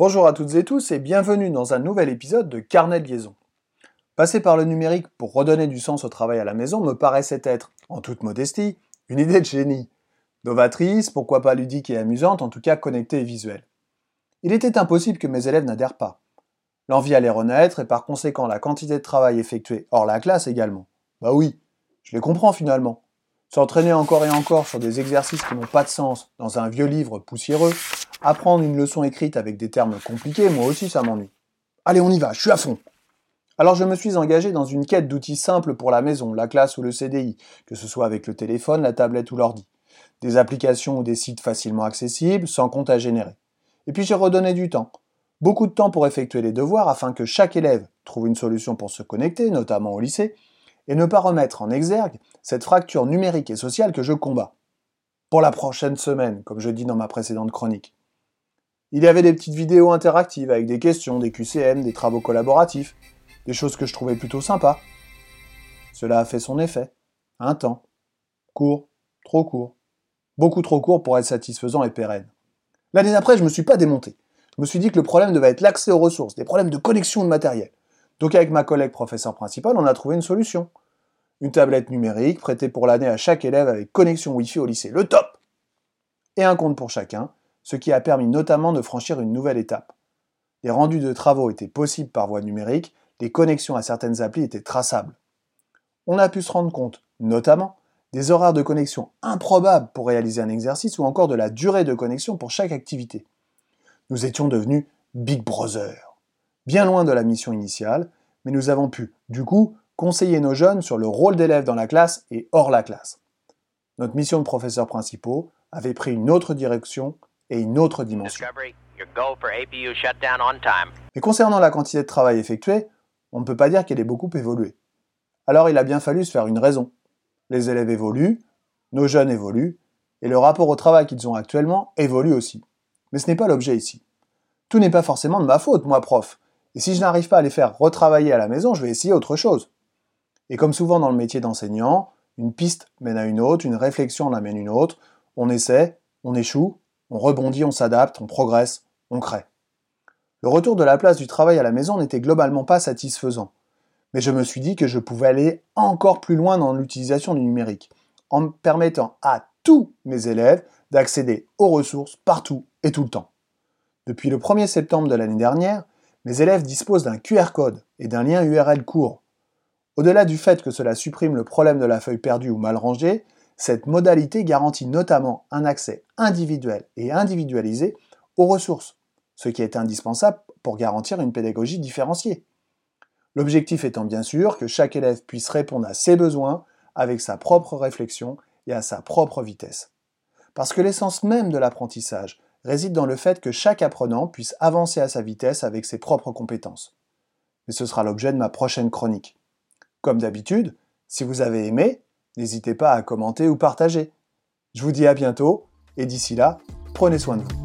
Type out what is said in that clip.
Bonjour à toutes et tous et bienvenue dans un nouvel épisode de Carnet de liaison. Passer par le numérique pour redonner du sens au travail à la maison me paraissait être, en toute modestie, une idée de génie. Novatrice, pourquoi pas ludique et amusante, en tout cas connectée et visuelle. Il était impossible que mes élèves n'adhèrent pas. L'envie allait renaître et par conséquent la quantité de travail effectué hors la classe également. Bah oui, je les comprends finalement. S'entraîner encore et encore sur des exercices qui n'ont pas de sens dans un vieux livre poussiéreux, apprendre une leçon écrite avec des termes compliqués, moi aussi ça m'ennuie. Allez, on y va, je suis à fond. Alors je me suis engagé dans une quête d'outils simples pour la maison, la classe ou le CDI, que ce soit avec le téléphone, la tablette ou l'ordi. Des applications ou des sites facilement accessibles, sans compte à générer. Et puis j'ai redonné du temps. Beaucoup de temps pour effectuer les devoirs afin que chaque élève trouve une solution pour se connecter, notamment au lycée, et ne pas remettre en exergue cette fracture numérique et sociale que je combats. Pour la prochaine semaine, comme je dis dans ma précédente chronique. Il y avait des petites vidéos interactives avec des questions, des QCM, des travaux collaboratifs, des choses que je trouvais plutôt sympas. Cela a fait son effet. Un temps. Court, trop court. Beaucoup trop court pour être satisfaisant et pérenne. L'année d'après, je me suis pas démonté. Je me suis dit que le problème devait être l'accès aux ressources, des problèmes de connexion de matériel. Donc avec ma collègue professeur principal, on a trouvé une solution une tablette numérique prêtée pour l'année à chaque élève avec connexion Wi-Fi au lycée. Le top Et un compte pour chacun, ce qui a permis notamment de franchir une nouvelle étape. Les rendus de travaux étaient possibles par voie numérique, les connexions à certaines applis étaient traçables. On a pu se rendre compte, notamment, des horaires de connexion improbables pour réaliser un exercice ou encore de la durée de connexion pour chaque activité. Nous étions devenus Big Brother. Bien loin de la mission initiale, mais nous avons pu, du coup, conseiller nos jeunes sur le rôle d'élève dans la classe et hors la classe. Notre mission de professeurs principaux avait pris une autre direction et une autre dimension. Mais concernant la quantité de travail effectué, on ne peut pas dire qu'elle ait beaucoup évolué. Alors il a bien fallu se faire une raison. Les élèves évoluent, nos jeunes évoluent, et le rapport au travail qu'ils ont actuellement évolue aussi. Mais ce n'est pas l'objet ici. Tout n'est pas forcément de ma faute, moi prof. Et si je n'arrive pas à les faire retravailler à la maison, je vais essayer autre chose. Et comme souvent dans le métier d'enseignant, une piste mène à une autre, une réflexion en amène une autre, on essaie, on échoue, on rebondit, on s'adapte, on progresse, on crée. Le retour de la place du travail à la maison n'était globalement pas satisfaisant, mais je me suis dit que je pouvais aller encore plus loin dans l'utilisation du numérique, en permettant à tous mes élèves d'accéder aux ressources partout et tout le temps. Depuis le 1er septembre de l'année dernière, mes élèves disposent d'un QR code et d'un lien URL court au-delà du fait que cela supprime le problème de la feuille perdue ou mal rangée, cette modalité garantit notamment un accès individuel et individualisé aux ressources, ce qui est indispensable pour garantir une pédagogie différenciée. L'objectif étant bien sûr que chaque élève puisse répondre à ses besoins avec sa propre réflexion et à sa propre vitesse. Parce que l'essence même de l'apprentissage réside dans le fait que chaque apprenant puisse avancer à sa vitesse avec ses propres compétences. Mais ce sera l'objet de ma prochaine chronique. Comme d'habitude, si vous avez aimé, n'hésitez pas à commenter ou partager. Je vous dis à bientôt, et d'ici là, prenez soin de vous.